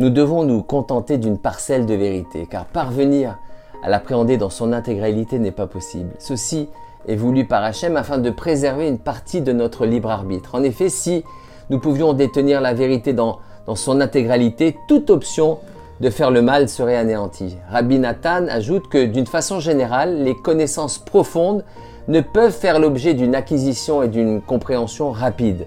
Nous devons nous contenter d'une parcelle de vérité, car parvenir à l'appréhender dans son intégralité n'est pas possible. Ceci est voulu par Hachem afin de préserver une partie de notre libre arbitre. En effet, si nous pouvions détenir la vérité dans, dans son intégralité, toute option de faire le mal serait anéantie. Rabbi Nathan ajoute que d'une façon générale, les connaissances profondes ne peuvent faire l'objet d'une acquisition et d'une compréhension rapide.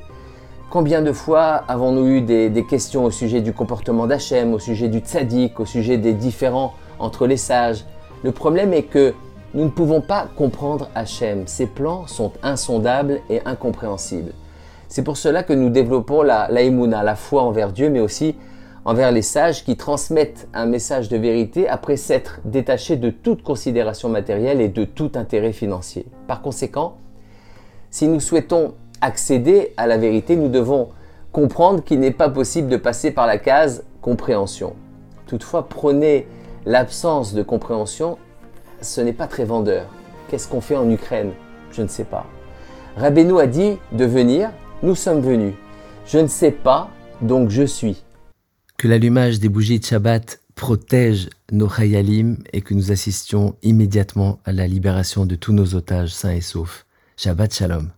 Combien de fois avons-nous eu des, questions au sujet du comportement d'Hachem, au sujet du tzaddik, au sujet des différends entre les sages? Le problème est que nous ne pouvons pas comprendre Hachem. Ses plans sont insondables et incompréhensibles. C'est pour cela que nous développons la, la la foi envers Dieu, mais aussi envers les sages qui transmettent un message de vérité après s'être détachés de toute considération matérielle et de tout intérêt financier. Par conséquent, si nous souhaitons accéder à la vérité, nous devons comprendre qu'il n'est pas possible de passer par la case compréhension. Toutefois, prenez l'absence de compréhension, ce n'est pas très vendeur. Qu'est-ce qu'on fait en Ukraine? Je ne sais pas. Rabbeinu a dit de venir, nous sommes venus. Je ne sais pas, donc je suis. Que l'allumage des bougies de Shabbat protège nos Chayalim et que nous assistions immédiatement à la libération de tous nos otages sains et saufs. Shabbat Shalom.